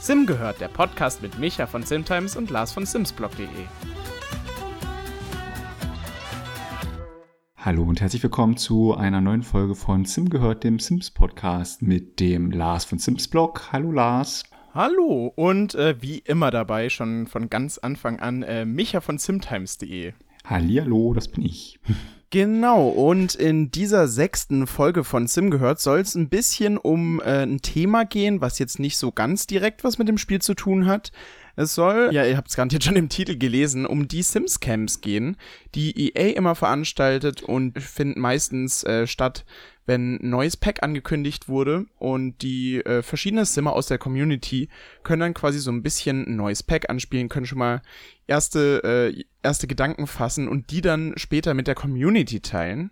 Sim gehört, der Podcast mit Micha von Simtimes und Lars von Simsblog.de. Hallo und herzlich willkommen zu einer neuen Folge von Sim gehört, dem Sims Podcast mit dem Lars von Simsblog. Hallo Lars. Hallo und äh, wie immer dabei, schon von ganz Anfang an, äh, Micha von Simtimes.de. Hallihallo, das bin ich. Genau, und in dieser sechsten Folge von Sim gehört soll es ein bisschen um äh, ein Thema gehen, was jetzt nicht so ganz direkt was mit dem Spiel zu tun hat. Es soll, ja, ihr habt es garantiert schon im Titel gelesen, um die Sims Camps gehen, die EA immer veranstaltet und finden meistens äh, statt, wenn ein neues Pack angekündigt wurde und die äh, verschiedenen Simmer aus der Community können dann quasi so ein bisschen ein neues Pack anspielen, können schon mal erste, äh, erste Gedanken fassen und die dann später mit der Community teilen.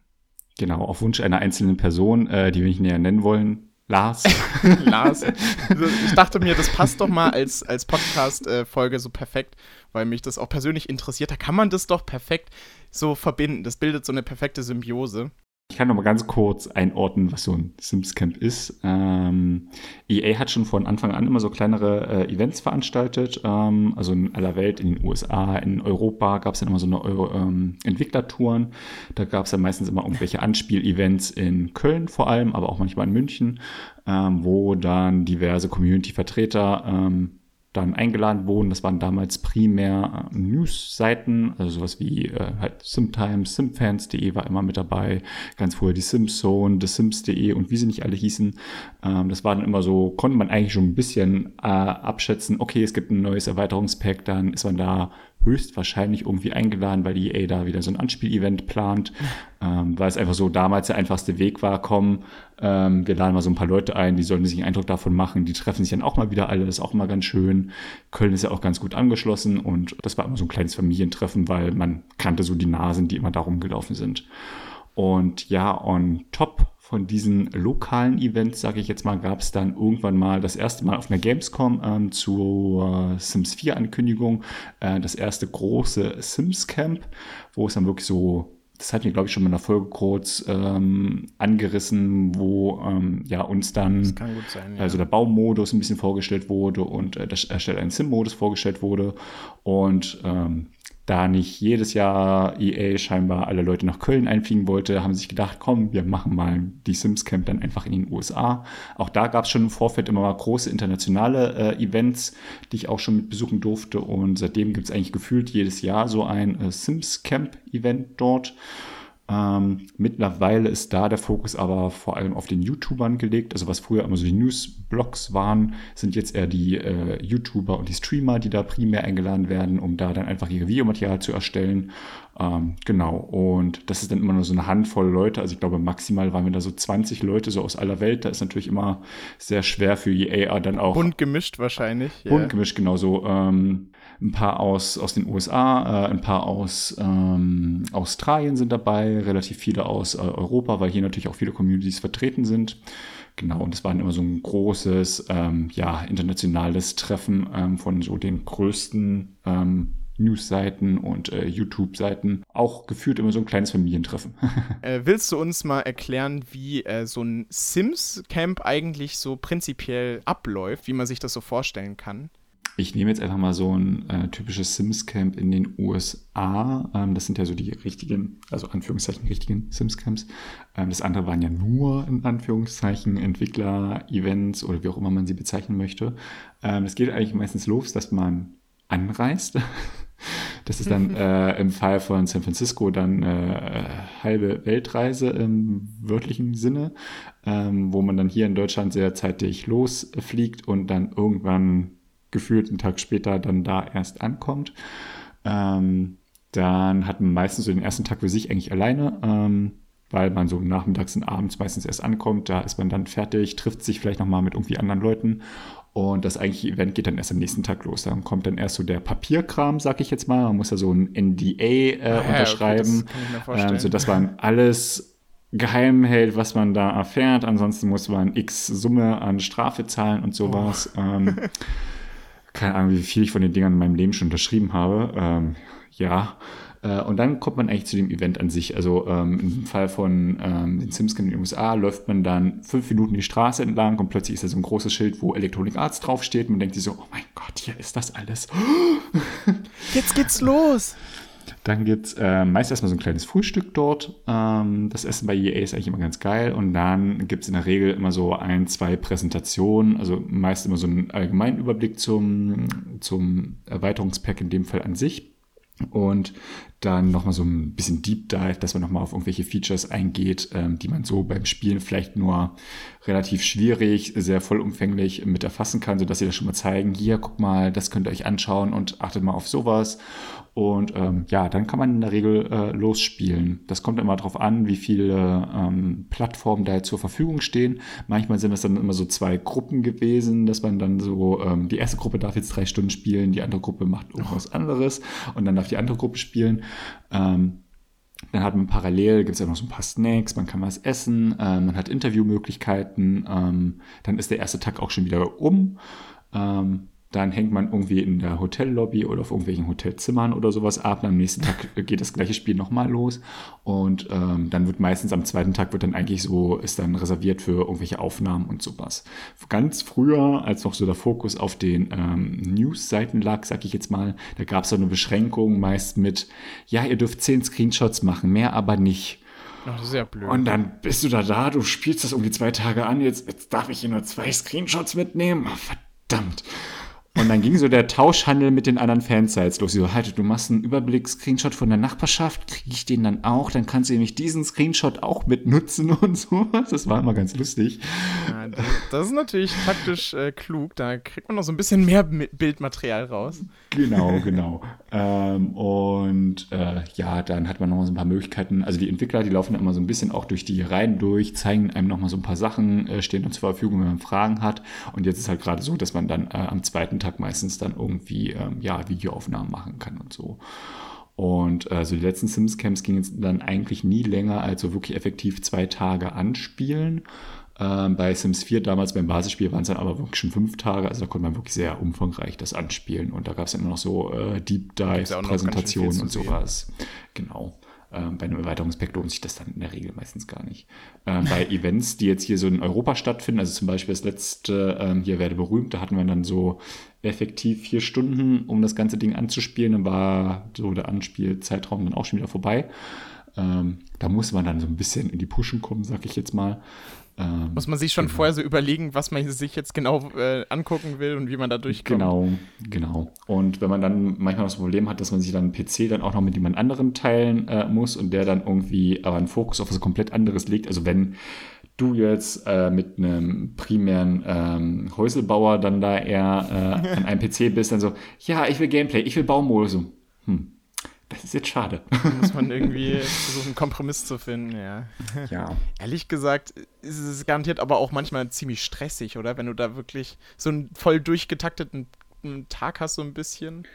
Genau, auf Wunsch einer einzelnen Person, äh, die wir nicht näher nennen wollen. Lars. Lars. Ich dachte mir, das passt doch mal als, als Podcast-Folge so perfekt, weil mich das auch persönlich interessiert. Da kann man das doch perfekt so verbinden. Das bildet so eine perfekte Symbiose. Ich kann noch mal ganz kurz einordnen, was so ein Sims Camp ist. Ähm, EA hat schon von Anfang an immer so kleinere äh, Events veranstaltet. Ähm, also in aller Welt, in den USA, in Europa gab es dann immer so eine ähm, Entwicklertouren. Da gab es dann meistens immer irgendwelche Anspiel-Events in Köln vor allem, aber auch manchmal in München, ähm, wo dann diverse Community-Vertreter ähm, dann eingeladen wurden. Das waren damals primär äh, News-Seiten, also sowas wie äh, halt Simtimes, Simfans.de war immer mit dabei, ganz früher die Simzone, The Sims.de und wie sie nicht alle hießen. Ähm, das war dann immer so, konnte man eigentlich schon ein bisschen äh, abschätzen, okay, es gibt ein neues Erweiterungspack, dann ist man da höchstwahrscheinlich irgendwie eingeladen, weil die EA da wieder so ein Anspielevent plant, ähm, weil es einfach so damals der einfachste Weg war, komm, ähm, wir laden mal so ein paar Leute ein, die sollen sich einen Eindruck davon machen, die treffen sich dann auch mal wieder alle, das ist auch mal ganz schön. Köln ist ja auch ganz gut angeschlossen und das war immer so ein kleines Familientreffen, weil man kannte so die Nasen, die immer da rumgelaufen sind. Und ja, on top von diesen lokalen Events, sage ich jetzt mal, gab es dann irgendwann mal das erste Mal auf einer Gamescom ähm, zur Sims 4 Ankündigung äh, das erste große Sims Camp, wo es dann wirklich so das hatten wir, glaube ich, schon mal in der Folge kurz ähm, angerissen, wo ähm, ja uns dann sein, ja. also der Baumodus ein bisschen vorgestellt wurde und äh, der Erstell einen Sim-Modus vorgestellt wurde. Und ähm, da nicht jedes Jahr EA scheinbar alle Leute nach Köln einfliegen wollte, haben sie sich gedacht, komm, wir machen mal die Sims Camp dann einfach in den USA. Auch da gab es schon im Vorfeld immer mal große internationale äh, Events, die ich auch schon mit besuchen durfte. Und seitdem gibt es eigentlich gefühlt jedes Jahr so ein äh, Sims Camp Event dort. Ähm, mittlerweile ist da der Fokus aber vor allem auf den YouTubern gelegt. Also was früher immer so die News-Blogs waren, sind jetzt eher die äh, YouTuber und die Streamer, die da primär eingeladen werden, um da dann einfach ihr Videomaterial zu erstellen. Ähm, genau, und das ist dann immer nur so eine Handvoll Leute. Also ich glaube, maximal waren wir da so 20 Leute so aus aller Welt. Da ist natürlich immer sehr schwer für EA dann auch. Bunt gemischt wahrscheinlich. Bunt yeah. gemischt, genau so. Ähm, ein paar aus, aus den USA, äh, ein paar aus ähm, Australien sind dabei, relativ viele aus äh, Europa, weil hier natürlich auch viele Communities vertreten sind. Genau, und es war immer so ein großes, ähm, ja, internationales Treffen ähm, von so den größten ähm, News-Seiten und äh, YouTube-Seiten. Auch geführt immer so ein kleines Familientreffen. äh, willst du uns mal erklären, wie äh, so ein Sims-Camp eigentlich so prinzipiell abläuft, wie man sich das so vorstellen kann? Ich nehme jetzt einfach mal so ein äh, typisches Sims-Camp in den USA. Ähm, das sind ja so die richtigen, also Anführungszeichen richtigen Sims-Camps. Ähm, das andere waren ja nur in Anführungszeichen Entwickler-Events oder wie auch immer man sie bezeichnen möchte. Ähm, das geht eigentlich meistens los, dass man anreist. Das ist dann äh, im Fall von San Francisco dann äh, halbe Weltreise im wörtlichen Sinne, ähm, wo man dann hier in Deutschland sehr zeitig losfliegt und dann irgendwann gefühlt einen Tag später dann da erst ankommt. Ähm, dann hat man meistens so den ersten Tag für sich eigentlich alleine, ähm, weil man so nachmittags und abends meistens erst ankommt. Da ist man dann fertig, trifft sich vielleicht nochmal mit irgendwie anderen Leuten. Und das eigentliche Event geht dann erst am nächsten Tag los. Dann kommt dann erst so der Papierkram, sag ich jetzt mal. Man muss ja so ein NDA äh, ah, unterschreiben, ja, okay, das ähm, sodass man alles geheim hält, was man da erfährt. Ansonsten muss man x Summe an Strafe zahlen und sowas. Oh. Ähm, keine Ahnung, wie viel ich von den Dingern in meinem Leben schon unterschrieben habe. Ähm, ja. Äh, und dann kommt man eigentlich zu dem Event an sich. Also ähm, im Fall von ähm, den Sims in den USA läuft man dann fünf Minuten die Straße entlang und plötzlich ist da so ein großes Schild, wo Electronic Arts draufsteht. Man denkt sich so, oh mein Gott, hier ist das alles. Jetzt geht's los. Dann gibt es äh, meist erstmal so ein kleines Frühstück dort. Ähm, das Essen bei EA ist eigentlich immer ganz geil. Und dann gibt es in der Regel immer so ein, zwei Präsentationen. Also meist immer so einen allgemeinen Überblick zum, zum Erweiterungspack in dem Fall an sich. Und dann nochmal so ein bisschen Deep Dive, dass man nochmal auf irgendwelche Features eingeht, ähm, die man so beim Spielen vielleicht nur relativ schwierig, sehr vollumfänglich mit erfassen kann, sodass sie das schon mal zeigen, hier, guck mal, das könnt ihr euch anschauen und achtet mal auf sowas. Und ähm, ja, dann kann man in der Regel äh, losspielen. Das kommt immer darauf an, wie viele ähm, Plattformen da zur Verfügung stehen. Manchmal sind das dann immer so zwei Gruppen gewesen, dass man dann so, ähm, die erste Gruppe darf jetzt drei Stunden spielen, die andere Gruppe macht irgendwas anderes und dann darf die andere Gruppe spielen. Ähm, dann hat man parallel, gibt es ja noch so ein paar Snacks, man kann was essen, ähm, man hat Interviewmöglichkeiten, ähm, dann ist der erste Tag auch schon wieder um. Ähm, dann hängt man irgendwie in der Hotellobby oder auf irgendwelchen Hotelzimmern oder sowas ab. Und am nächsten Tag geht das gleiche Spiel nochmal los. Und ähm, dann wird meistens am zweiten Tag wird dann eigentlich so, ist dann reserviert für irgendwelche Aufnahmen und sowas. Ganz früher, als noch so der Fokus auf den ähm, News-Seiten lag, sag ich jetzt mal, da gab es so eine Beschränkung meist mit, ja, ihr dürft zehn Screenshots machen, mehr aber nicht. Ach, das ist ja blöd. Und dann bist du da da, du spielst das irgendwie zwei Tage an, jetzt, jetzt darf ich hier nur zwei Screenshots mitnehmen. Oh, verdammt. Und dann ging so der Tauschhandel mit den anderen Fansites los. So, halt, du machst einen Überblick-Screenshot von der Nachbarschaft, kriege ich den dann auch, dann kannst du nämlich diesen Screenshot auch mitnutzen und so. Das war immer ganz lustig. Ja, das ist natürlich taktisch äh, klug, da kriegt man noch so ein bisschen mehr Bildmaterial raus. Genau, genau. ähm, und äh, ja, dann hat man noch mal so ein paar Möglichkeiten. Also die Entwickler, die laufen immer so ein bisschen auch durch die Reihen durch, zeigen einem noch mal so ein paar Sachen, äh, stehen uns zur Verfügung, wenn man Fragen hat. Und jetzt ist halt gerade so, dass man dann äh, am zweiten Tag meistens dann irgendwie ähm, ja, Videoaufnahmen machen kann und so. Und äh, so die letzten Sims-Camps gingen dann eigentlich nie länger als so wirklich effektiv zwei Tage anspielen. Ähm, bei Sims 4 damals beim Basisspiel waren es dann aber wirklich schon fünf Tage, also da konnte man wirklich sehr umfangreich das anspielen und da gab es immer noch so äh, Deep Dive-Präsentationen und sowas. Genau. Ähm, bei einem Erweiterungspack lohnt sich das dann in der Regel meistens gar nicht. Ähm, bei Events, die jetzt hier so in Europa stattfinden, also zum Beispiel das letzte, ähm, hier werde berühmt, da hatten wir dann so effektiv vier Stunden, um das ganze Ding anzuspielen. Dann war so der Anspielzeitraum dann auch schon wieder vorbei. Ähm, da muss man dann so ein bisschen in die Pushen kommen, sag ich jetzt mal. Ähm, Muss man sich schon genau. vorher so überlegen, was man sich jetzt genau äh, angucken will und wie man da durchkommt. Genau, genau. Und wenn man dann manchmal das Problem hat, dass man sich dann einen PC dann auch noch mit jemand anderem teilen äh, muss und der dann irgendwie aber einen Fokus auf was komplett anderes legt, also wenn du jetzt äh, mit einem primären ähm, Häuselbauer dann da eher äh, an einem PC bist, dann so, ja, ich will Gameplay, ich will Baumodus. So, hm, das ist jetzt schade. Muss man irgendwie versuchen, einen Kompromiss zu finden, ja. Ja. Ehrlich gesagt ist es garantiert aber auch manchmal ziemlich stressig, oder? Wenn du da wirklich so einen voll durchgetakteten Tag hast, so ein bisschen.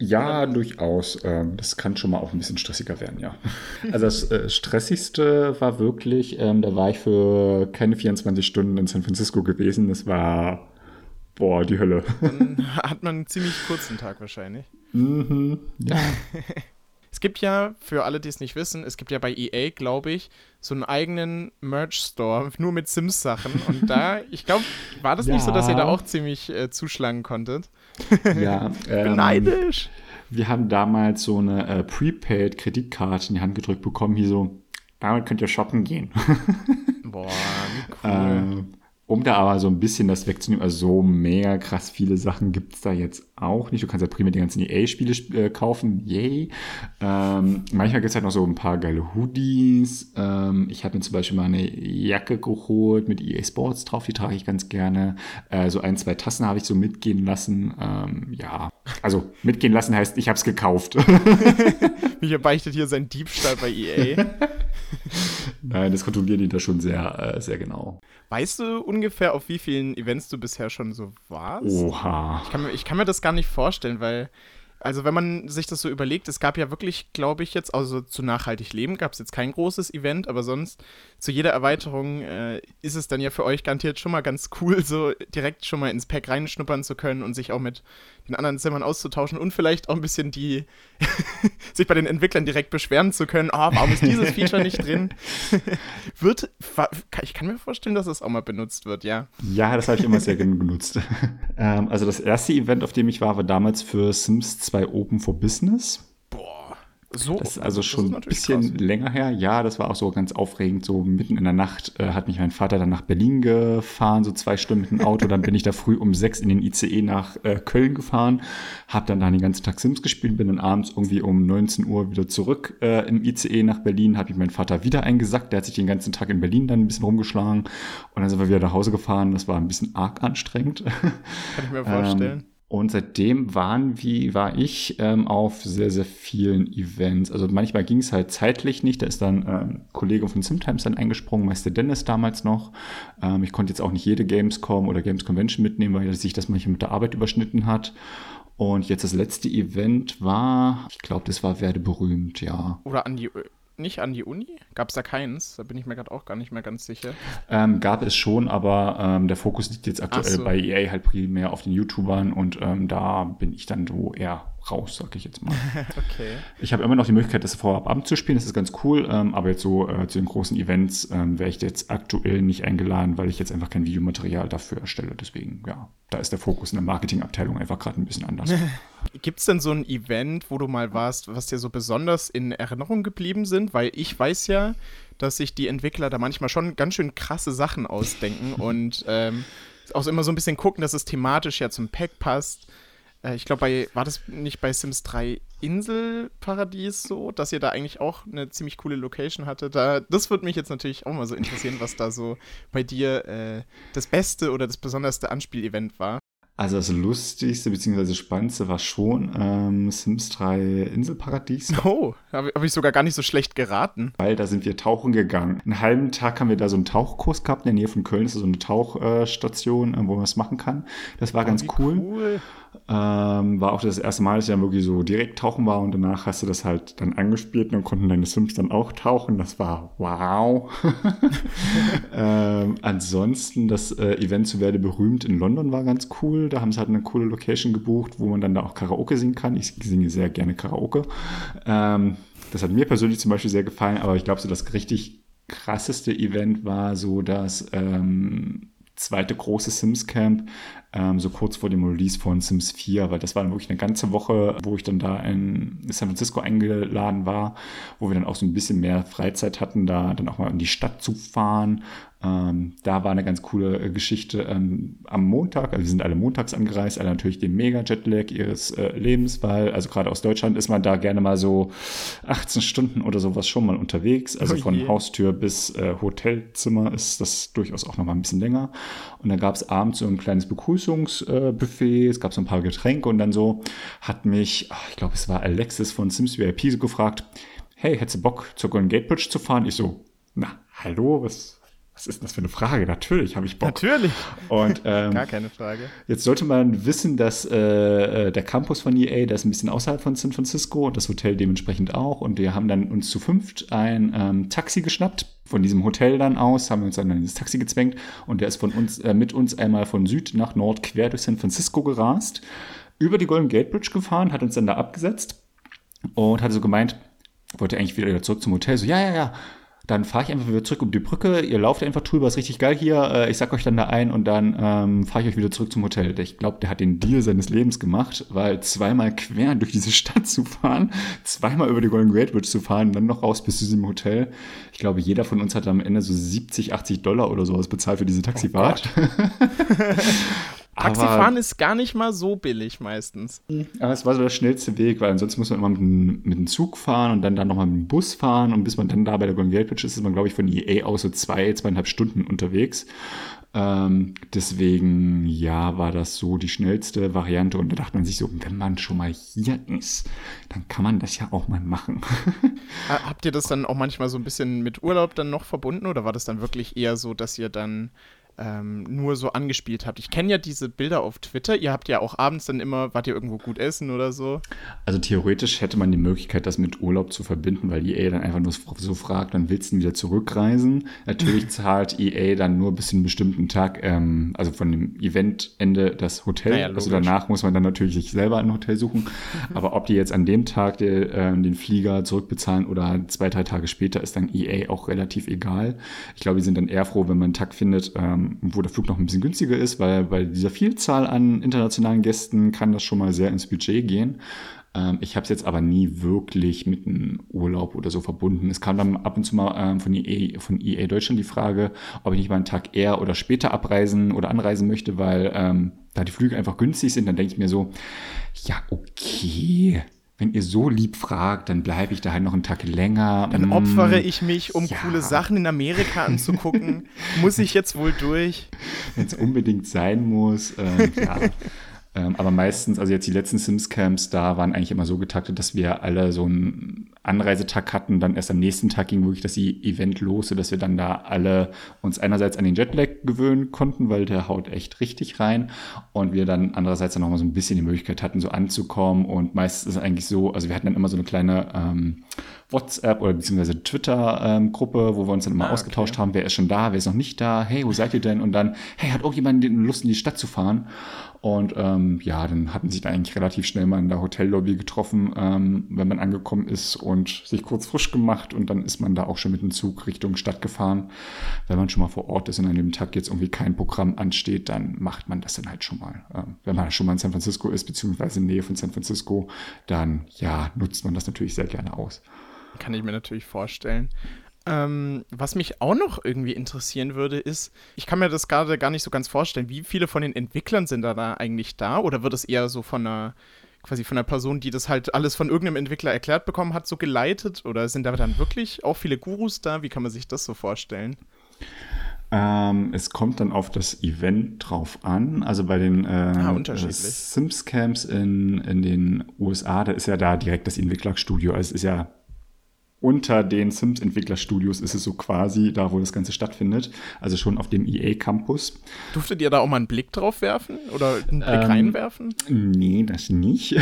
Ja, durchaus. Ähm, das kann schon mal auch ein bisschen stressiger werden, ja. Also das äh, Stressigste war wirklich, ähm, da war ich für keine 24 Stunden in San Francisco gewesen. Das war, boah, die Hölle. Dann hat man einen ziemlich kurzen Tag wahrscheinlich. Mhm, ja. Es gibt ja, für alle, die es nicht wissen, es gibt ja bei EA, glaube ich, so einen eigenen Merch-Store, nur mit Sims-Sachen. Und da, ich glaube, war das ja. nicht so, dass ihr da auch ziemlich äh, zuschlagen konntet? Ja. ähm, neidisch. Wir haben damals so eine äh, Prepaid-Kreditkarte in die Hand gedrückt bekommen, hier so, damit könnt ihr shoppen gehen. Boah, wie cool. Äh, um da aber so ein bisschen das wegzunehmen, also so mega krass viele Sachen gibt es da jetzt auch nicht. Du kannst ja prima die ganzen EA-Spiele äh, kaufen, yay. Ähm, manchmal gibt es halt noch so ein paar geile Hoodies. Ähm, ich habe mir zum Beispiel mal eine Jacke geholt mit EA Sports drauf, die trage ich ganz gerne. Äh, so ein, zwei Tassen habe ich so mitgehen lassen. Ähm, ja, also mitgehen lassen heißt, ich habe es gekauft. Micha beichtet hier seinen Diebstahl bei EA. Nein, das kontrollieren die da schon sehr, äh, sehr genau. Weißt du ungefähr, auf wie vielen Events du bisher schon so warst? Oha. Ich kann, mir, ich kann mir das gar nicht vorstellen, weil Also wenn man sich das so überlegt, es gab ja wirklich, glaube ich, jetzt, also zu nachhaltig leben gab es jetzt kein großes Event, aber sonst zu jeder Erweiterung äh, ist es dann ja für euch garantiert schon mal ganz cool, so direkt schon mal ins Pack reinschnuppern zu können und sich auch mit den anderen Zimmern auszutauschen und vielleicht auch ein bisschen die, sich bei den Entwicklern direkt beschweren zu können, oh, warum ist dieses Feature nicht drin? wird, ich kann mir vorstellen, dass es auch mal benutzt wird, ja. Ja, das habe ich immer sehr gerne genutzt. ähm, also das erste Event, auf dem ich war, war damals für Sims 2 Open for Business. So, das ist also schon ein bisschen krass. länger her. Ja, das war auch so ganz aufregend. So mitten in der Nacht äh, hat mich mein Vater dann nach Berlin gefahren, so zwei Stunden mit dem Auto. dann bin ich da früh um sechs in den ICE nach äh, Köln gefahren, habe dann da den ganzen Tag Sims gespielt, bin dann abends irgendwie um 19 Uhr wieder zurück äh, im ICE nach Berlin, habe ich meinen Vater wieder eingesackt. Der hat sich den ganzen Tag in Berlin dann ein bisschen rumgeschlagen und dann sind wir wieder nach Hause gefahren. Das war ein bisschen arg anstrengend. Kann ich mir vorstellen. Ähm, und seitdem waren wie, war ich ähm, auf sehr, sehr vielen Events. Also manchmal ging es halt zeitlich nicht. Da ist dann äh, ein Kollege von Simtimes dann eingesprungen, Meister Dennis damals noch. Ähm, ich konnte jetzt auch nicht jede Gamescom oder Games Convention mitnehmen, weil sich das manchmal mit der Arbeit überschnitten hat. Und jetzt das letzte Event war, ich glaube, das war Werde berühmt, ja. Oder an die nicht an die Uni? Gab es da keins? Da bin ich mir gerade auch gar nicht mehr ganz sicher. Ähm, gab es schon, aber ähm, der Fokus liegt jetzt aktuell so. bei EA halt primär auf den YouTubern und ähm, da bin ich dann so eher raus, sag ich jetzt mal. okay. Ich habe immer noch die Möglichkeit, das vorab abzuspielen, das ist ganz cool, ähm, aber jetzt so äh, zu den großen Events ähm, wäre ich jetzt aktuell nicht eingeladen, weil ich jetzt einfach kein Videomaterial dafür erstelle. Deswegen, ja, da ist der Fokus in der Marketingabteilung einfach gerade ein bisschen anders. Gibt es denn so ein Event, wo du mal warst, was dir so besonders in Erinnerung geblieben sind? Weil ich weiß ja, dass sich die Entwickler da manchmal schon ganz schön krasse Sachen ausdenken und ähm, auch immer so ein bisschen gucken, dass es thematisch ja zum Pack passt. Äh, ich glaube, bei, war das nicht bei Sims 3 Inselparadies so, dass ihr da eigentlich auch eine ziemlich coole Location hatte? Da, das würde mich jetzt natürlich auch mal so interessieren, was da so bei dir äh, das beste oder das besonderste Anspielevent war. Also das Lustigste bzw. Spannendste war schon ähm, Sims 3 Inselparadies. Oh, habe hab ich sogar gar nicht so schlecht geraten. Weil da sind wir tauchen gegangen. Einen halben Tag haben wir da so einen Tauchkurs gehabt. In der Nähe von Köln ist so eine Tauchstation, äh, wo man das machen kann. Das war oh, ganz cool. cool. Ähm, war auch das erste Mal, dass ich dann wirklich so direkt tauchen war und danach hast du das halt dann angespielt und dann konnten deine Sims dann auch tauchen. Das war wow. ähm, ansonsten das äh, Event zu Werde berühmt in London war ganz cool. Da haben sie halt eine coole Location gebucht, wo man dann da auch Karaoke singen kann. Ich singe sehr gerne Karaoke. Ähm, das hat mir persönlich zum Beispiel sehr gefallen, aber ich glaube, so das richtig krasseste Event war so das ähm, zweite große Sims Camp ähm, so kurz vor dem Release von Sims 4, weil das war dann wirklich eine ganze Woche, wo ich dann da in San Francisco eingeladen war, wo wir dann auch so ein bisschen mehr Freizeit hatten, da dann auch mal in die Stadt zu fahren. Ähm, da war eine ganz coole Geschichte ähm, am Montag, also wir sind alle montags angereist, alle natürlich den Mega-Jetlag ihres äh, Lebens, weil, also gerade aus Deutschland ist man da gerne mal so 18 Stunden oder sowas schon mal unterwegs. Also oh von Haustür bis äh, Hotelzimmer ist das durchaus auch noch mal ein bisschen länger. Und dann gab es abends so ein kleines Begrüßungsbuffet Begrüßungsbuffet, es gab so ein paar Getränke und dann so hat mich, ich glaube, es war Alexis von Sims VIP so gefragt, hey, hättest du Bock zur Golden Gate Bridge zu fahren? Ich so, na, hallo, was, was ist das für eine Frage? Natürlich habe ich Bock. Natürlich. Und, ähm, Gar keine Frage. Jetzt sollte man wissen, dass äh, äh der Campus von EA, der ist ein bisschen außerhalb von San Francisco und das Hotel dementsprechend auch. Und wir haben dann uns zu fünft ein ähm, Taxi geschnappt. Von diesem Hotel dann aus haben wir uns dann in das Taxi gezwängt und der ist von uns, äh, mit uns einmal von Süd nach Nord quer durch San Francisco gerast, über die Golden Gate Bridge gefahren, hat uns dann da abgesetzt und hat so gemeint, wollte eigentlich wieder zurück zum Hotel. So, ja, ja, ja, dann fahre ich einfach wieder zurück um die Brücke. Ihr lauft einfach drüber, ist richtig geil hier. Äh, ich sag euch dann da ein und dann ähm, fahre ich euch wieder zurück zum Hotel. Ich glaube, der hat den Deal seines Lebens gemacht, weil zweimal quer durch diese Stadt zu fahren, zweimal über die Golden Gate Bridge zu fahren, dann noch raus bis zu diesem Hotel. Ich glaube, jeder von uns hat am Ende so 70, 80 Dollar oder sowas bezahlt für diese Taxifahrt. Oh Taxifahren ist gar nicht mal so billig meistens. Aber es war so der schnellste Weg, weil ansonsten muss man immer mit, dem, mit dem Zug fahren und dann da nochmal mit dem Bus fahren und bis man dann da bei der Golden Gate Bridge ist, ist man, glaube ich, von EA aus so zwei, zweieinhalb Stunden unterwegs. Ähm, deswegen, ja, war das so die schnellste Variante und da dachte man sich so, wenn man schon mal hier ist, dann kann man das ja auch mal machen. Habt ihr das dann auch manchmal so ein bisschen mit Urlaub dann noch verbunden oder war das dann wirklich eher so, dass ihr dann ähm, nur so angespielt habt. Ich kenne ja diese Bilder auf Twitter. Ihr habt ja auch abends dann immer, wart ihr irgendwo gut essen oder so? Also theoretisch hätte man die Möglichkeit, das mit Urlaub zu verbinden, weil EA dann einfach nur so fragt, dann willst du wieder zurückreisen. Natürlich zahlt EA dann nur bis zu einem bestimmten Tag, ähm, also von dem Eventende das Hotel. Naja, also danach muss man dann natürlich sich selber ein Hotel suchen. Aber ob die jetzt an dem Tag der, äh, den Flieger zurückbezahlen oder zwei, drei Tage später, ist dann EA auch relativ egal. Ich glaube, die sind dann eher froh, wenn man einen Tag findet, ähm, wo der Flug noch ein bisschen günstiger ist, weil bei dieser Vielzahl an internationalen Gästen kann das schon mal sehr ins Budget gehen. Ähm, ich habe es jetzt aber nie wirklich mit einem Urlaub oder so verbunden. Es kam dann ab und zu mal ähm, von, EA, von EA Deutschland die Frage, ob ich nicht mal einen Tag eher oder später abreisen oder anreisen möchte, weil ähm, da die Flüge einfach günstig sind. Dann denke ich mir so, ja, okay wenn ihr so lieb fragt, dann bleibe ich da halt noch einen Tag länger. Dann mm. opfere ich mich, um ja. coole Sachen in Amerika anzugucken. muss ich jetzt wohl durch? Wenn es unbedingt sein muss. Ähm, ja. Ähm, aber meistens, also jetzt die letzten Sims-Camps, da waren eigentlich immer so getaktet, dass wir alle so einen Anreisetag hatten. Dann erst am nächsten Tag ging wirklich das Event los, sodass wir dann da alle uns einerseits an den Jetlag gewöhnen konnten, weil der haut echt richtig rein. Und wir dann andererseits dann nochmal so ein bisschen die Möglichkeit hatten, so anzukommen. Und meistens ist es eigentlich so, also wir hatten dann immer so eine kleine ähm, WhatsApp oder beziehungsweise Twitter-Gruppe, ähm, wo wir uns dann immer ah, ausgetauscht okay. haben, wer ist schon da, wer ist noch nicht da, hey, wo seid ihr denn? Und dann, hey, hat irgendjemand Lust in die Stadt zu fahren? Und ähm, ja, dann hatten sich da eigentlich relativ schnell mal in der Hotellobby getroffen, ähm, wenn man angekommen ist und sich kurz frisch gemacht und dann ist man da auch schon mit dem Zug Richtung Stadt gefahren. Wenn man schon mal vor Ort ist und an dem Tag jetzt irgendwie kein Programm ansteht, dann macht man das dann halt schon mal. Ähm, wenn man schon mal in San Francisco ist, beziehungsweise in Nähe von San Francisco, dann ja, nutzt man das natürlich sehr gerne aus. Kann ich mir natürlich vorstellen. Ähm, was mich auch noch irgendwie interessieren würde, ist, ich kann mir das gerade gar nicht so ganz vorstellen, wie viele von den Entwicklern sind da, da eigentlich da? Oder wird es eher so von einer, quasi von einer Person, die das halt alles von irgendeinem Entwickler erklärt bekommen hat, so geleitet? Oder sind da dann wirklich auch viele Gurus da? Wie kann man sich das so vorstellen? Ähm, es kommt dann auf das Event drauf an. Also bei den äh, ah, Sims Camps in, in den USA, da ist ja da direkt das Entwicklerstudio. Also es ist ja unter den Sims-Entwicklerstudios ist es so quasi da, wo das Ganze stattfindet. Also schon auf dem EA-Campus. Durftet ihr da auch mal einen Blick drauf werfen oder einen Blick ähm, reinwerfen? Nee, das nicht.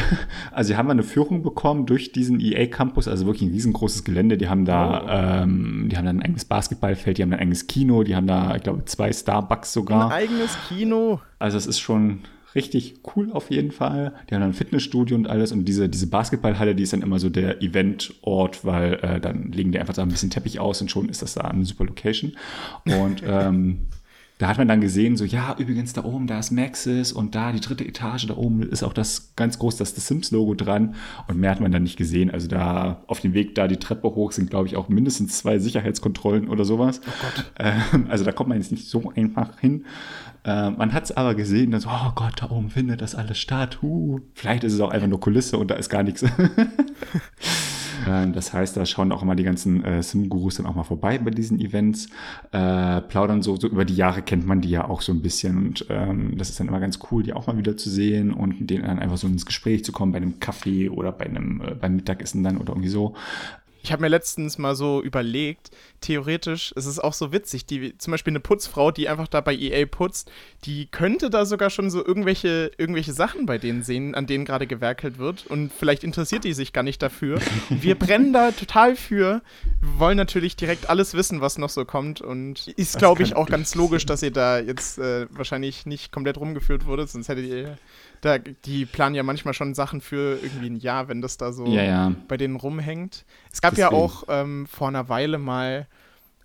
Also wir haben eine Führung bekommen durch diesen EA-Campus, also wirklich ein riesengroßes Gelände. Die haben da, oh. ähm, die haben da ein eigenes Basketballfeld, die haben ein eigenes Kino, die haben da, ich glaube, zwei Starbucks sogar. Ein eigenes Kino. Also es ist schon richtig cool auf jeden Fall. Die haben dann ein Fitnessstudio und alles und diese, diese Basketballhalle, die ist dann immer so der Eventort, weil äh, dann legen die einfach da ein bisschen Teppich aus und schon ist das da eine super Location. Und ähm, da hat man dann gesehen, so, ja, übrigens da oben, da ist Maxis und da die dritte Etage, da oben ist auch das ganz groß, das, das Sims-Logo dran. Und mehr hat man dann nicht gesehen. Also da auf dem Weg da die Treppe hoch sind, glaube ich, auch mindestens zwei Sicherheitskontrollen oder sowas. Oh. Ähm, also da kommt man jetzt nicht so einfach hin. Äh, man hat es aber gesehen, dann so, oh Gott, da oben findet das alles statt. Uh, vielleicht ist es auch einfach nur Kulisse und da ist gar nichts. Äh, das heißt, da schauen auch immer die ganzen äh, Sim-Gurus dann auch mal vorbei bei diesen Events, äh, plaudern so, so über die Jahre kennt man die ja auch so ein bisschen und ähm, das ist dann immer ganz cool, die auch mal wieder zu sehen und mit denen dann einfach so ins Gespräch zu kommen bei einem Kaffee oder bei einem äh, beim Mittagessen dann oder irgendwie so. Ich habe mir letztens mal so überlegt, theoretisch, es ist auch so witzig, die, zum Beispiel eine Putzfrau, die einfach da bei EA putzt, die könnte da sogar schon so irgendwelche, irgendwelche Sachen bei denen sehen, an denen gerade gewerkelt wird. Und vielleicht interessiert die sich gar nicht dafür. Wir brennen da total für, wollen natürlich direkt alles wissen, was noch so kommt. Und ist, glaube ich, auch ganz logisch, dass ihr da jetzt äh, wahrscheinlich nicht komplett rumgeführt wurde, sonst hättet ihr da, die planen ja manchmal schon Sachen für irgendwie ein Jahr, wenn das da so ja, ja. bei denen rumhängt. Es gab Deswegen. ja auch ähm, vor einer Weile mal,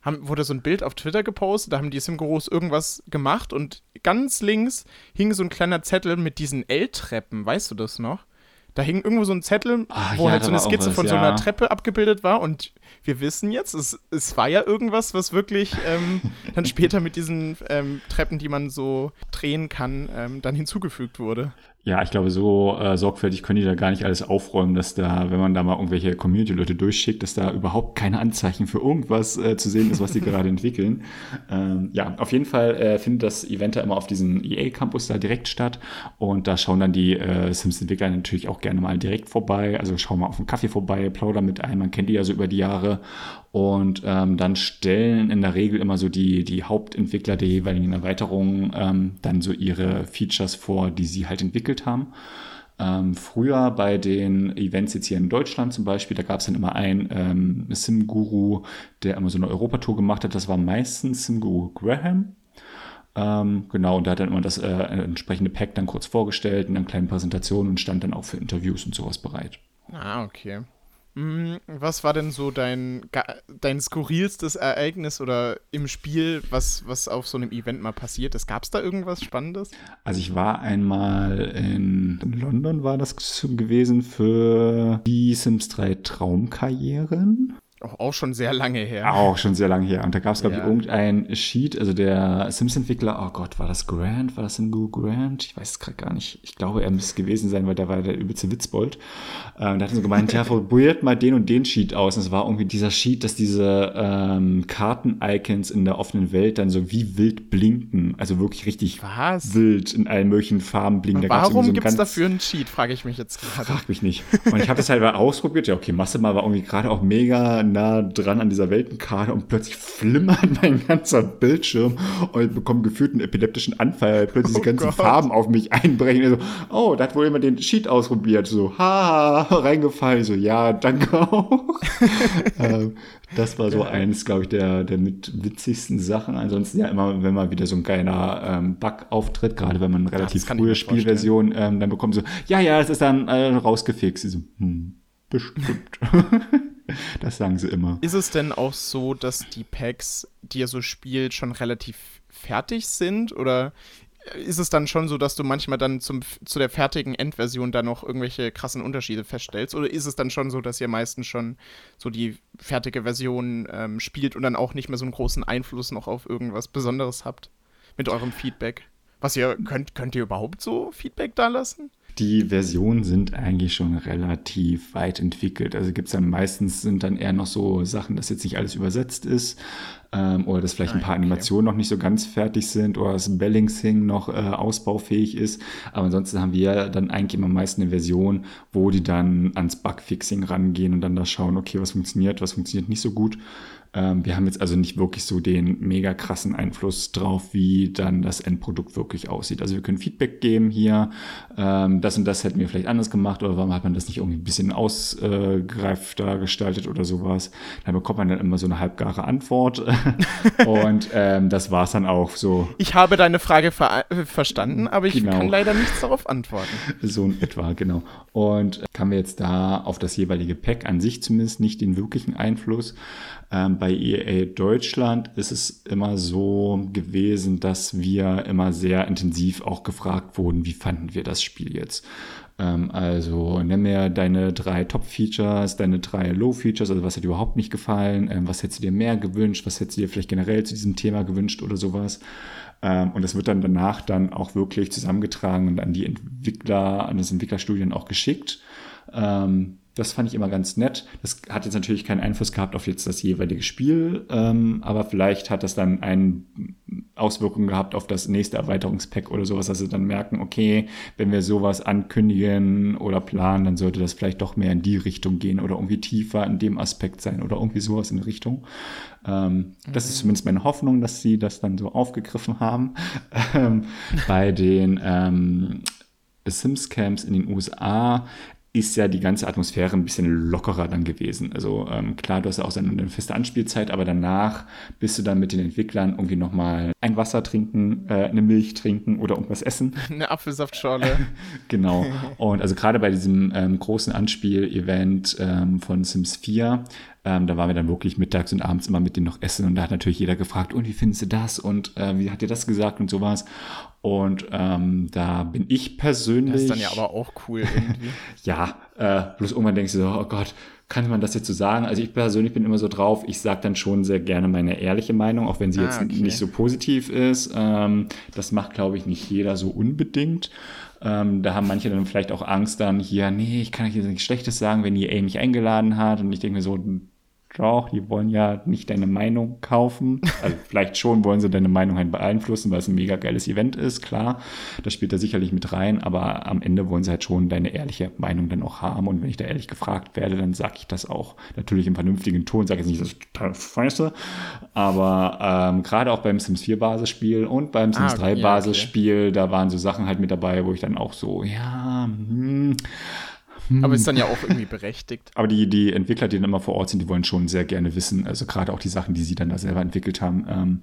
haben, wurde so ein Bild auf Twitter gepostet, da haben die Simgurus irgendwas gemacht und ganz links hing so ein kleiner Zettel mit diesen L-Treppen, weißt du das noch? Da hing irgendwo so ein Zettel, Ach, wo ja, halt so eine Skizze was, von so einer Treppe abgebildet war und wir wissen jetzt, es, es war ja irgendwas, was wirklich ähm, dann später mit diesen ähm, Treppen, die man so drehen kann, ähm, dann hinzugefügt wurde. Ja, ich glaube, so äh, sorgfältig können die da gar nicht alles aufräumen, dass da, wenn man da mal irgendwelche Community-Leute durchschickt, dass da überhaupt keine Anzeichen für irgendwas äh, zu sehen ist, was die gerade entwickeln. Ähm, ja, auf jeden Fall äh, findet das Event da immer auf diesem EA-Campus da direkt statt und da schauen dann die äh, Sims-Entwickler natürlich auch gerne mal direkt vorbei. Also schauen mal auf einen Kaffee vorbei, plaudern mit einem, man kennt die ja so über die Jahre Und ähm, dann stellen in der Regel immer so die, die Hauptentwickler der jeweiligen Erweiterungen ähm, dann so ihre Features vor, die sie halt entwickelt haben. Ähm, früher bei den Events jetzt hier in Deutschland zum Beispiel, da gab es dann immer einen ähm, Sim-Guru, der immer so eine Europatour gemacht hat. Das war meistens Sim-Guru Graham. Ähm, genau, und da hat dann immer das äh, entsprechende Pack dann kurz vorgestellt in einer kleinen Präsentation und stand dann auch für Interviews und sowas bereit. Ah, okay. Hm, was war denn so dein, dein skurrilstes Ereignis oder im Spiel, was, was auf so einem Event mal passiert ist? Gab es da irgendwas Spannendes? Also ich war einmal in, in London, war das gewesen, für die Sims 3 Traumkarrieren. Auch schon sehr lange her. Auch schon sehr lange her. Und da gab es, glaube ja. ich, irgendein Sheet, also der Sims-Entwickler, oh Gott, war das Grant? War das in Google Grant? Ich weiß es gerade gar nicht. Ich glaube, er müsste gewesen sein, weil da war der übelste Witzbold. Ähm, da hat er so gemeint, ja, probiert mal den und den Sheet aus. Und es war irgendwie dieser Sheet, dass diese ähm, Karten-Icons in der offenen Welt dann so wie wild blinken. Also wirklich richtig Was? wild in allen möglichen Farben blinken. Warum so gibt es dafür einen Cheat, frage ich mich jetzt gerade. Frag mich nicht. Und ich habe das halt mal ausprobiert. Ja, okay, du mal, war irgendwie gerade auch mega nah dran an dieser Weltenkarte und plötzlich flimmert mein ganzer Bildschirm und ich bekomme gefühlt einen epileptischen Anfall, weil plötzlich oh die ganzen Gott. Farben auf mich einbrechen. So, oh, da hat wohl jemand den Sheet ausprobiert. So, ha, reingefallen. So, ja, danke auch. ähm, das war so eins, glaube ich, der, der mit witzigsten Sachen. Ansonsten ja immer, wenn mal wieder so ein geiler ähm, Bug auftritt, gerade wenn man relativ ja, frühe Spielversion ähm, dann bekommt, so, ja, ja, es ist dann äh, rausgefixt. So, hm, bestimmt. Das sagen sie immer. Ist es denn auch so, dass die Packs, die ihr so spielt, schon relativ fertig sind? Oder ist es dann schon so, dass du manchmal dann zum, zu der fertigen Endversion dann noch irgendwelche krassen Unterschiede feststellst? Oder ist es dann schon so, dass ihr meistens schon so die fertige Version ähm, spielt und dann auch nicht mehr so einen großen Einfluss noch auf irgendwas Besonderes habt mit eurem Feedback? Was ihr könnt, könnt ihr überhaupt so Feedback da lassen? Die Versionen sind eigentlich schon relativ weit entwickelt. Also gibt es dann meistens sind dann eher noch so Sachen, dass jetzt nicht alles übersetzt ist ähm, oder dass vielleicht ein paar okay. Animationen noch nicht so ganz fertig sind oder das Balancing noch äh, ausbaufähig ist. Aber ansonsten haben wir dann eigentlich immer meist eine Version, wo die dann ans Bugfixing rangehen und dann da schauen, okay, was funktioniert, was funktioniert nicht so gut. Ähm, wir haben jetzt also nicht wirklich so den mega krassen Einfluss drauf, wie dann das Endprodukt wirklich aussieht. Also wir können Feedback geben hier, ähm, das und das hätten wir vielleicht anders gemacht oder warum hat man das nicht irgendwie ein bisschen ausgereifter gestaltet oder sowas. Dann bekommt man dann immer so eine halbgare Antwort und ähm, das war es dann auch so. Ich habe deine Frage ver äh, verstanden, aber ich genau. kann leider nichts darauf antworten. So in etwa, genau. Und haben wir jetzt da auf das jeweilige Pack an sich zumindest nicht den wirklichen Einfluss. Ähm, bei EA Deutschland ist es immer so gewesen, dass wir immer sehr intensiv auch gefragt wurden, wie fanden wir das Spiel jetzt? Ähm, also nenn mir deine drei Top-Features, deine drei Low-Features, also was hat dir überhaupt nicht gefallen, ähm, was hättest du dir mehr gewünscht, was hättest du dir vielleicht generell zu diesem Thema gewünscht oder sowas. Ähm, und das wird dann danach dann auch wirklich zusammengetragen und an die Entwickler, an das Entwicklerstudien auch geschickt. Ähm, das fand ich immer ganz nett. Das hat jetzt natürlich keinen Einfluss gehabt auf jetzt das jeweilige Spiel, ähm, aber vielleicht hat das dann eine Auswirkung gehabt auf das nächste Erweiterungspack oder sowas, dass sie dann merken, okay, wenn wir sowas ankündigen oder planen, dann sollte das vielleicht doch mehr in die Richtung gehen oder irgendwie tiefer in dem Aspekt sein oder irgendwie sowas in die Richtung. Ähm, mhm. Das ist mhm. zumindest meine Hoffnung, dass sie das dann so aufgegriffen haben. Ähm, bei den ähm, Sims Camps in den USA ist ja die ganze Atmosphäre ein bisschen lockerer dann gewesen. Also ähm, klar, du hast ja auch eine feste Anspielzeit, aber danach bist du dann mit den Entwicklern irgendwie nochmal ein Wasser trinken, äh, eine Milch trinken oder irgendwas essen. Eine Apfelsaftschorle. genau. Und also gerade bei diesem ähm, großen Anspiel-Event ähm, von Sims 4 ähm, da waren wir dann wirklich mittags und abends immer mit denen noch essen und da hat natürlich jeder gefragt, und wie findest du das und äh, wie hat dir das gesagt und sowas. Und ähm, da bin ich persönlich. Das ist dann ja aber auch cool irgendwie. ja, äh, bloß irgendwann denkst du so, oh Gott, kann man das jetzt so sagen? Also ich persönlich bin immer so drauf, ich sage dann schon sehr gerne meine ehrliche Meinung, auch wenn sie ah, jetzt okay. nicht so positiv ist. Ähm, das macht, glaube ich, nicht jeder so unbedingt. Ähm, da haben manche dann vielleicht auch Angst dann hier, nee, ich kann hier nichts Schlechtes sagen, wenn die EA mich eingeladen hat. Und ich denke mir so, doch, die wollen ja nicht deine Meinung kaufen. Also vielleicht schon wollen sie deine Meinung halt beeinflussen, weil es ein mega geiles Event ist, klar. Das spielt da sicherlich mit rein, aber am Ende wollen sie halt schon deine ehrliche Meinung dann auch haben. Und wenn ich da ehrlich gefragt werde, dann sage ich das auch natürlich im vernünftigen Ton. Sage jetzt nicht, das ist total scheiße. Aber ähm, gerade auch beim Sims 4 Basisspiel und beim Sims ah, okay, 3 Basisspiel, ja, okay. da waren so Sachen halt mit dabei, wo ich dann auch so, ja, hm, aber ist dann ja auch irgendwie berechtigt. Aber die, die Entwickler, die dann immer vor Ort sind, die wollen schon sehr gerne wissen, also gerade auch die Sachen, die sie dann da selber entwickelt haben, ähm,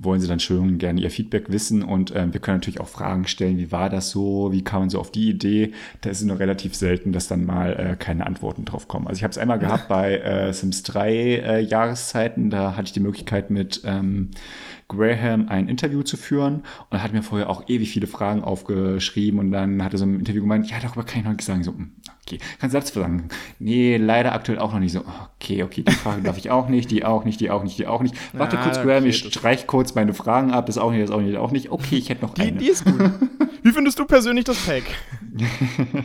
wollen sie dann schon gerne ihr Feedback wissen. Und ähm, wir können natürlich auch Fragen stellen, wie war das so, wie kam man so auf die Idee? Da ist es nur relativ selten, dass dann mal äh, keine Antworten drauf kommen. Also ich habe es einmal gehabt bei äh, Sims 3 äh, Jahreszeiten, da hatte ich die Möglichkeit mit ähm, Graham ein Interview zu führen und er hat mir vorher auch ewig viele Fragen aufgeschrieben und dann hat er so im Interview gemeint, ja, darüber kann ich noch nichts sagen. So, hm, okay, kannst du Satz sagen? Nee, leider aktuell auch noch nicht. So, okay, okay, die Frage darf ich auch nicht, die auch nicht, die auch nicht, die auch nicht. Warte ah, kurz, Graham, okay, ich streich kurz meine Fragen ab, das auch nicht, das auch nicht, das auch nicht. Okay, ich hätte noch die, eine. Die ist gut. Wie findest du persönlich das Pack?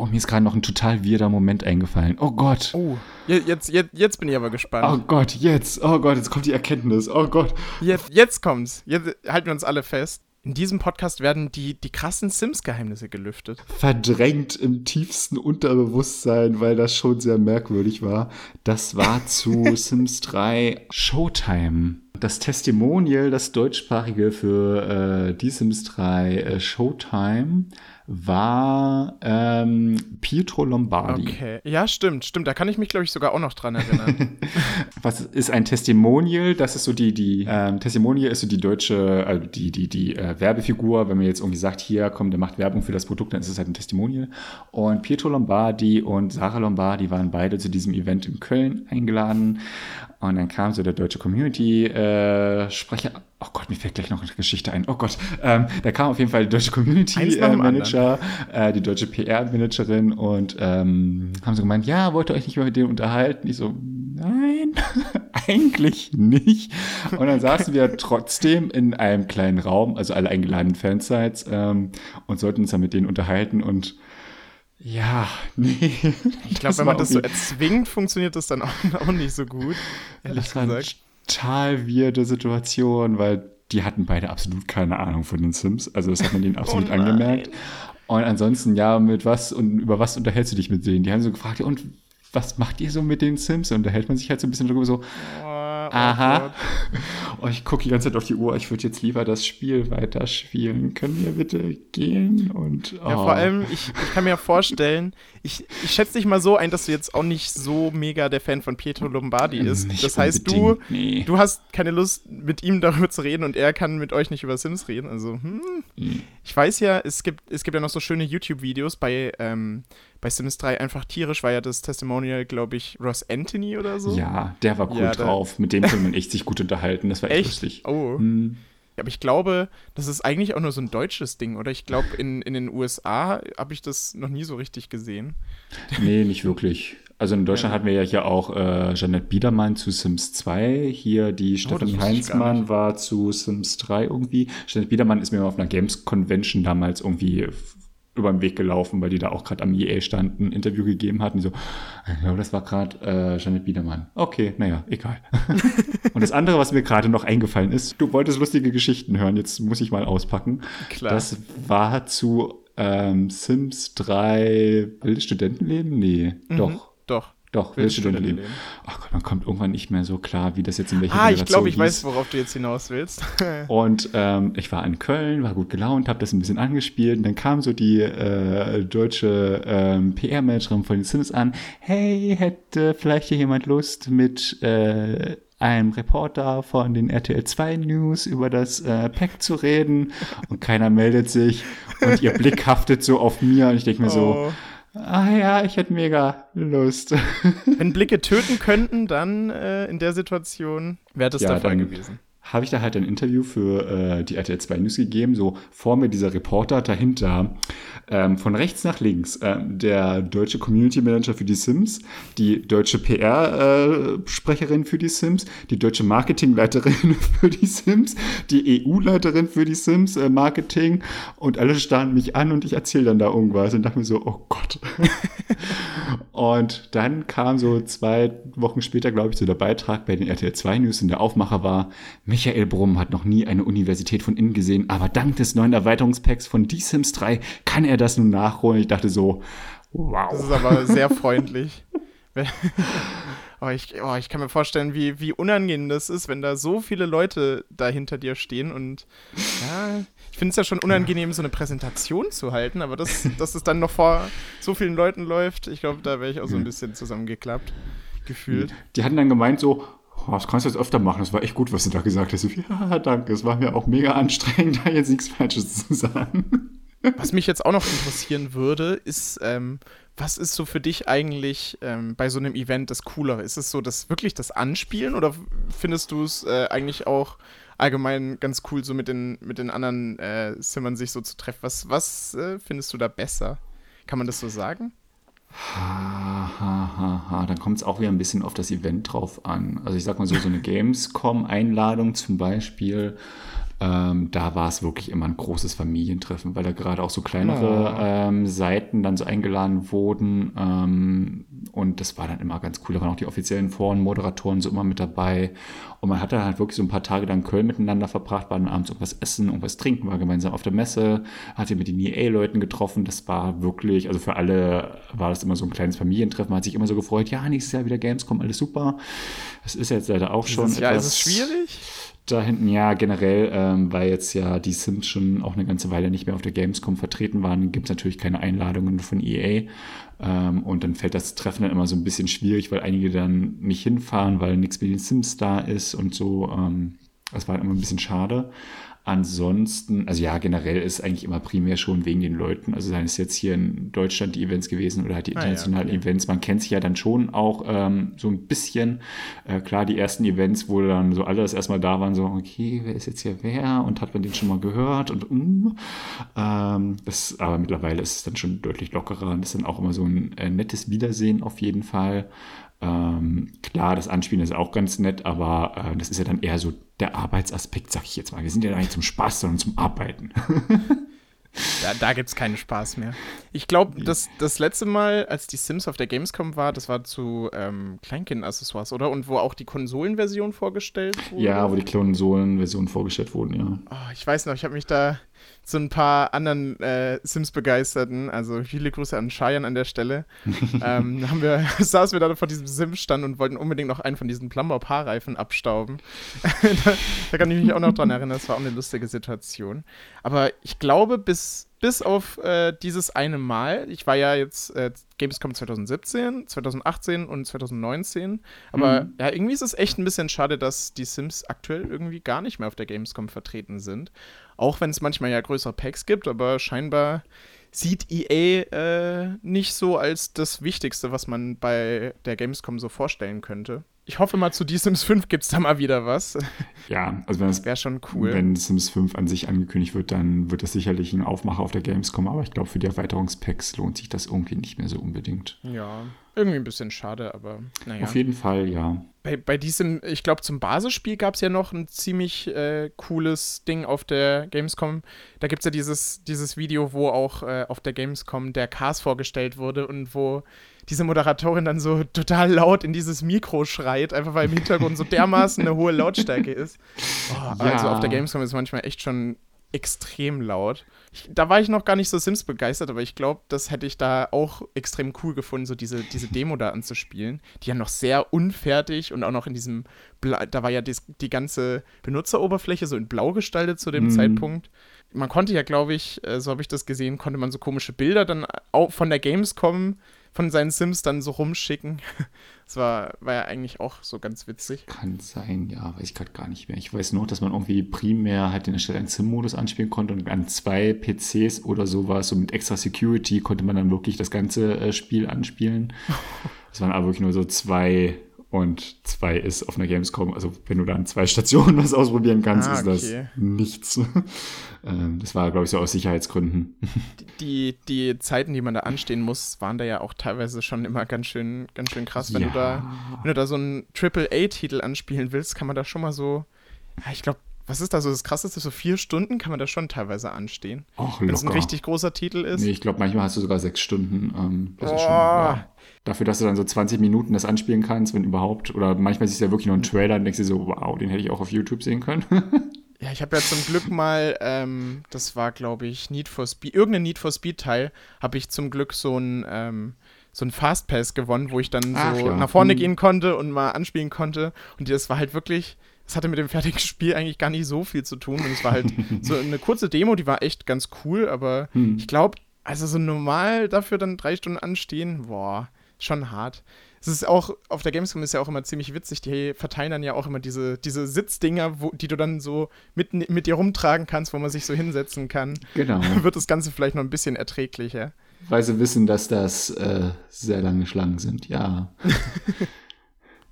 Oh, mir ist gerade noch ein total weirder Moment eingefallen. Oh Gott. Oh, jetzt, jetzt, jetzt bin ich aber gespannt. Oh Gott, jetzt. Oh Gott, jetzt kommt die Erkenntnis. Oh Gott. Jetzt, jetzt kommt's. Jetzt halten wir uns alle fest. In diesem Podcast werden die, die krassen Sims-Geheimnisse gelüftet. Verdrängt im tiefsten Unterbewusstsein, weil das schon sehr merkwürdig war. Das war zu Sims 3 Showtime. Das Testimonial, das deutschsprachige für äh, die Sims 3 äh, Showtime, war ähm, Pietro Lombardi. Okay, ja, stimmt, stimmt. Da kann ich mich, glaube ich, sogar auch noch dran erinnern. Was ist ein Testimonial? Das ist so die, die ähm, Testimonial ist so die deutsche, also die, die, die äh, Werbefigur. Wenn man jetzt irgendwie sagt, hier, komm, der macht Werbung für das Produkt, dann ist es halt ein Testimonial. Und Pietro Lombardi und Sarah Lombardi waren beide zu diesem Event in Köln eingeladen. Und dann kam so der deutsche Community-Sprecher. Äh, oh Gott, mir fällt gleich noch eine Geschichte ein. Oh Gott, ähm, da kam auf jeden Fall der deutsche Community-Manager, äh, äh, die deutsche PR-Managerin und ähm, haben so gemeint, ja, wollt ihr euch nicht mehr mit denen unterhalten? Ich so, nein, eigentlich nicht. Und dann saßen wir trotzdem in einem kleinen Raum, also alle eingeladenen Fansites, ähm, und sollten uns dann mit denen unterhalten und ja, nee. Ich glaube, wenn man das so erzwingt, funktioniert das dann auch, auch nicht so gut. Ehrlich das war gesagt. Eine total weirde Situation, weil die hatten beide absolut keine Ahnung von den Sims. Also das hat man denen oh absolut oh angemerkt. Und ansonsten, ja, mit was und über was unterhältst du dich mit denen? Die haben so gefragt, und was macht ihr so mit den Sims? Und unterhält man sich halt so ein bisschen darüber so, oh, aha. Oh, ich gucke die ganze Zeit auf die Uhr. Ich würde jetzt lieber das Spiel weiterspielen. Können wir bitte gehen? Und, oh. Ja, vor allem, ich, ich kann mir vorstellen, ich, ich schätze dich mal so ein, dass du jetzt auch nicht so mega der Fan von Pietro Lombardi ist. Nicht das heißt, du, nee. du hast keine Lust, mit ihm darüber zu reden und er kann mit euch nicht über Sims reden. Also, hm. Mhm. Ich weiß ja, es gibt, es gibt ja noch so schöne YouTube-Videos bei, ähm, bei Sims 3 einfach tierisch war ja das Testimonial, glaube ich, Ross Anthony oder so. Ja, der war cool ja, drauf. Mit dem konnte man echt sich gut unterhalten. Das war echt, echt? lustig. Oh. Hm. Ja, aber ich glaube, das ist eigentlich auch nur so ein deutsches Ding, oder? Ich glaube, in, in den USA habe ich das noch nie so richtig gesehen. Nee, nicht wirklich. Also in Deutschland ja. hatten wir ja hier auch äh, Jeanette Biedermann zu Sims 2. Hier die Stefanie oh, Heinzmann war zu Sims 3 irgendwie. Jeanette Biedermann ist mir auf einer Games Convention damals irgendwie über den Weg gelaufen, weil die da auch gerade am EA standen, ein Interview gegeben hatten. Die so, ich glaube, das war gerade äh, Janet Biedermann. Okay, naja, egal. und das andere, was mir gerade noch eingefallen ist, du wolltest lustige Geschichten hören, jetzt muss ich mal auspacken. Klar. Das war zu ähm, Sims 3 Wildes Studentenleben? Nee, mhm, doch. Doch. Doch, willst du leben? Ach Gott, man kommt irgendwann nicht mehr so klar, wie das jetzt in welcher Ah, ich glaube, ich hieß. weiß, worauf du jetzt hinaus willst. und ähm, ich war in Köln, war gut gelaunt, habe das ein bisschen angespielt. Und dann kam so die äh, deutsche ähm, PR-Managerin von den Sims an. Hey, hätte vielleicht hier jemand Lust mit äh, einem Reporter von den RTL 2 News über das äh, Pack zu reden? Und keiner meldet sich. Und ihr Blick haftet so auf mir. Und ich denke mir oh. so Ah ja, ich hätte mega Lust. Wenn Blicke töten könnten, dann äh, in der Situation wäre das ja, der Fall gewesen. Habe ich da halt ein Interview für äh, die RTL 2 News gegeben. So vor mir dieser Reporter, dahinter ähm, von rechts nach links ähm, der deutsche Community Manager für die Sims, die deutsche PR-Sprecherin äh, für die Sims, die deutsche Marketingleiterin für die Sims, die EU-Leiterin für die Sims äh, Marketing und alle starren mich an und ich erzähle dann da irgendwas und dachte mir so, oh Gott. und dann kam so zwei Wochen später, glaube ich, so der Beitrag bei den RTL 2 News und der Aufmacher war, Michael Brumm hat noch nie eine Universität von innen gesehen, aber dank des neuen Erweiterungspacks von Die Sims 3 kann er das nun nachholen. Ich dachte so, wow. Das ist aber sehr freundlich. oh, ich, oh, ich kann mir vorstellen, wie, wie unangenehm das ist, wenn da so viele Leute da hinter dir stehen und ja, ich finde es ja schon unangenehm, so eine Präsentation zu halten, aber das, dass es dann noch vor so vielen Leuten läuft, ich glaube, da wäre ich auch so ein bisschen zusammengeklappt gefühlt. Die hatten dann gemeint so, oh, das kannst du jetzt öfter machen. Das war echt gut, was du da gesagt hast. Ja, danke. Es war mir auch mega anstrengend, da jetzt nichts Falsches zu sagen. Was mich jetzt auch noch interessieren würde, ist, ähm, was ist so für dich eigentlich ähm, bei so einem Event das Coolere? Ist es so das wirklich das Anspielen oder findest du es äh, eigentlich auch allgemein ganz cool, so mit den, mit den anderen äh, Simmern sich so zu treffen? Was, was äh, findest du da besser? Kann man das so sagen? Ha, ha, ha, ha. Dann kommt es auch wieder ein bisschen auf das Event drauf an. Also ich sag mal so, so eine Gamescom-Einladung zum Beispiel ähm, da war es wirklich immer ein großes Familientreffen, weil da gerade auch so kleinere oh. ähm, Seiten dann so eingeladen wurden. Ähm, und das war dann immer ganz cool. Da waren auch die offiziellen Foren-Moderatoren so immer mit dabei. Und man hat dann halt wirklich so ein paar Tage dann Köln miteinander verbracht, war dann abends irgendwas essen, irgendwas trinken, war gemeinsam auf der Messe, hat sich mit den EA-Leuten getroffen. Das war wirklich, also für alle war das immer so ein kleines Familientreffen. Man hat sich immer so gefreut, ja, nächstes Jahr wieder Gamescom, alles super. Das ist jetzt leider auch schon. Ja, ist es schwierig? Da hinten, ja, generell, ähm, weil jetzt ja die Sims schon auch eine ganze Weile nicht mehr auf der Gamescom vertreten waren, gibt es natürlich keine Einladungen von EA. Ähm, und dann fällt das Treffen dann immer so ein bisschen schwierig, weil einige dann nicht hinfahren, weil nichts mit den Sims da ist und so. Ähm, das war immer ein bisschen schade. Ansonsten, also ja, generell ist eigentlich immer primär schon wegen den Leuten. Also seien es jetzt hier in Deutschland die Events gewesen oder halt die internationalen ah, ja, okay. Events. Man kennt sich ja dann schon auch ähm, so ein bisschen. Äh, klar, die ersten Events, wo dann so alle das erstmal da waren, so, okay, wer ist jetzt hier wer? Und hat man den schon mal gehört? Und um. Ähm, das, aber mittlerweile ist es dann schon deutlich lockerer und ist dann auch immer so ein äh, nettes Wiedersehen auf jeden Fall. Ähm, klar, das Anspielen ist auch ganz nett, aber äh, das ist ja dann eher so der Arbeitsaspekt, sag ich jetzt mal. Wir sind ja nicht zum Spaß, sondern zum Arbeiten. Da, da gibt es keinen Spaß mehr. Ich glaube, das, das letzte Mal, als die Sims auf der Gamescom war, das war zu ähm, Kleinkind-Accessoires, oder? Und wo auch die Konsolenversion vorgestellt wurde. Ja, wo die Konsolenversion vorgestellt wurden, ja. Oh, ich weiß noch, ich habe mich da so ein paar anderen äh, Sims-Begeisterten, also viele Grüße an Cheyenne an der Stelle, ähm, haben wir, saßen wir da vor diesem Sims-Stand und wollten unbedingt noch einen von diesen Plumber-Paarreifen abstauben. da, da, kann ich mich auch noch dran erinnern, das war auch eine lustige Situation. Aber ich glaube, bis, bis auf äh, dieses eine Mal, ich war ja jetzt äh, Gamescom 2017, 2018 und 2019, aber mhm. ja, irgendwie ist es echt ein bisschen schade, dass die Sims aktuell irgendwie gar nicht mehr auf der Gamescom vertreten sind. Auch wenn es manchmal ja größere Packs gibt, aber scheinbar sieht EA äh, nicht so als das Wichtigste, was man bei der Gamescom so vorstellen könnte. Ich hoffe mal, zu The Sims 5 gibt es da mal wieder was. Ja, also wenn das wäre schon cool. Wenn Sims 5 an sich angekündigt wird, dann wird das sicherlich ein Aufmacher auf der Gamescom, aber ich glaube, für die Erweiterungspacks lohnt sich das irgendwie nicht mehr so unbedingt. Ja, irgendwie ein bisschen schade, aber naja. Auf jeden Fall, ja. Bei, bei diesem, ich glaube, zum Basisspiel gab es ja noch ein ziemlich äh, cooles Ding auf der Gamescom. Da gibt es ja dieses, dieses Video, wo auch äh, auf der Gamescom der Cars vorgestellt wurde und wo diese Moderatorin dann so total laut in dieses Mikro schreit, einfach weil im Hintergrund so dermaßen eine hohe Lautstärke ist. Oh, ja. Also auf der Gamescom ist manchmal echt schon extrem laut. Ich, da war ich noch gar nicht so Sims begeistert, aber ich glaube, das hätte ich da auch extrem cool gefunden, so diese, diese Demo da anzuspielen, die ja noch sehr unfertig und auch noch in diesem, Bla da war ja die, die ganze Benutzeroberfläche so in blau gestaltet zu dem mhm. Zeitpunkt. Man konnte ja, glaube ich, äh, so habe ich das gesehen, konnte man so komische Bilder dann auch von der Gamescom von seinen Sims dann so rumschicken. Das war, war ja eigentlich auch so ganz witzig. Kann sein, ja, weiß ich gerade gar nicht mehr. Ich weiß nur, dass man irgendwie primär halt in der Stadt einen Sim-Modus anspielen konnte und an zwei PCs oder sowas, so mit extra Security, konnte man dann wirklich das ganze äh, Spiel anspielen. Das waren aber wirklich nur so zwei Und zwei ist auf einer Gamescom, also wenn du da an zwei Stationen was ausprobieren kannst, ah, okay. ist das nichts. Ähm, das war, glaube ich, so aus Sicherheitsgründen. Die, die Zeiten, die man da anstehen muss, waren da ja auch teilweise schon immer ganz schön, ganz schön krass. Wenn, ja. du, da, wenn du da so einen Triple-A-Titel anspielen willst, kann man da schon mal so, ich glaube, was ist da so das Krasseste? So vier Stunden kann man da schon teilweise anstehen. Wenn es ein richtig großer Titel ist. Nee, ich glaube, manchmal hast du sogar sechs Stunden. Ähm, das oh. ist schon, ja. Dafür, dass du dann so 20 Minuten das anspielen kannst, wenn überhaupt. Oder manchmal siehst du ja wirklich nur einen Trailer und denkst dir so, wow, den hätte ich auch auf YouTube sehen können. ja, ich habe ja zum Glück mal, ähm, das war, glaube ich, Need for Speed, irgendein Need for Speed-Teil, habe ich zum Glück so ein. Ähm, so ein Fastpass gewonnen, wo ich dann Ach, so ja. nach vorne hm. gehen konnte und mal anspielen konnte. Und das war halt wirklich, es hatte mit dem fertigen Spiel eigentlich gar nicht so viel zu tun. Und es war halt so eine kurze Demo, die war echt ganz cool, aber hm. ich glaube, also so normal dafür dann drei Stunden anstehen, boah, schon hart. Es ist auch, auf der Gamescom ist ja auch immer ziemlich witzig, die verteilen dann ja auch immer diese, diese Sitzdinger, wo, die du dann so mit, mit dir rumtragen kannst, wo man sich so hinsetzen kann. Genau. Wird das Ganze vielleicht noch ein bisschen erträglicher. Weil sie wissen, dass das äh, sehr lange Schlangen sind, ja.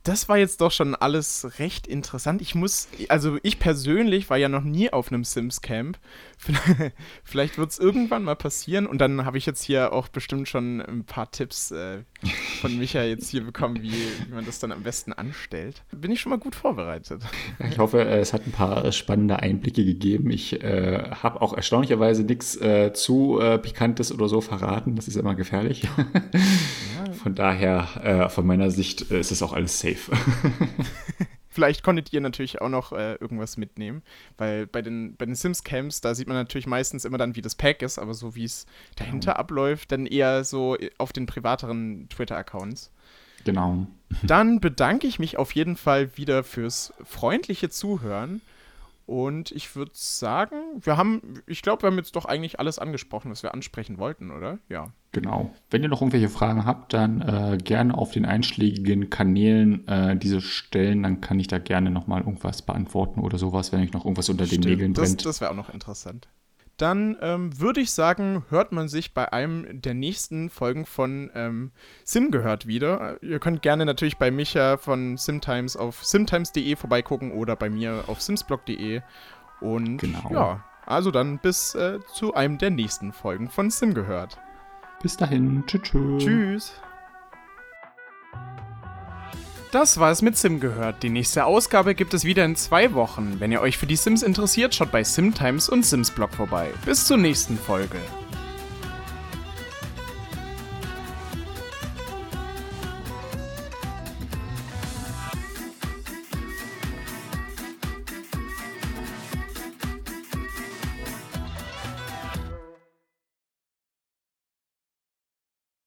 das war jetzt doch schon alles recht interessant. Ich muss, also ich persönlich war ja noch nie auf einem Sims-Camp. Vielleicht wird es irgendwann mal passieren und dann habe ich jetzt hier auch bestimmt schon ein paar Tipps äh, von Micha jetzt hier bekommen, wie, wie, man das dann am besten anstellt. Bin ich schon mal gut vorbereitet. Ich hoffe, äh, es hat ein paar spannende Einblicke gegeben. Ich äh, habe auch erstaunlicherweise nichts äh, zu äh, Pikantes oder so verraten. Das ist immer gefährlich. Ja. Von daher, äh, von meiner Sicht, ist es auch alles safe. Vielleicht konntet ihr natürlich auch noch äh, irgendwas mitnehmen, weil bei den, bei den Sims-Camps, da sieht man natürlich meistens immer dann, wie das Pack ist, aber so wie es dahinter genau. abläuft, dann eher so auf den privateren Twitter-Accounts. Genau. Dann bedanke ich mich auf jeden Fall wieder fürs freundliche Zuhören. Und ich würde sagen, wir haben, ich glaube, wir haben jetzt doch eigentlich alles angesprochen, was wir ansprechen wollten, oder? Ja. Genau. Wenn ihr noch irgendwelche Fragen habt, dann äh, gerne auf den einschlägigen Kanälen äh, diese stellen. Dann kann ich da gerne nochmal irgendwas beantworten oder sowas, wenn euch noch irgendwas unter Stimmt, den Nägeln brennt. Das, das wäre auch noch interessant dann ähm, würde ich sagen, hört man sich bei einem der nächsten Folgen von ähm, Sim gehört wieder. Ihr könnt gerne natürlich bei Micha von Simtimes auf simtimes.de vorbeigucken oder bei mir auf simsblog.de. Und genau. ja, also dann bis äh, zu einem der nächsten Folgen von Sim gehört. Bis dahin. Tschüss. Tschüss. Das war es mit Sim gehört. Die nächste Ausgabe gibt es wieder in zwei Wochen. Wenn ihr euch für die Sims interessiert, schaut bei Simtimes und Simsblog vorbei. Bis zur nächsten Folge.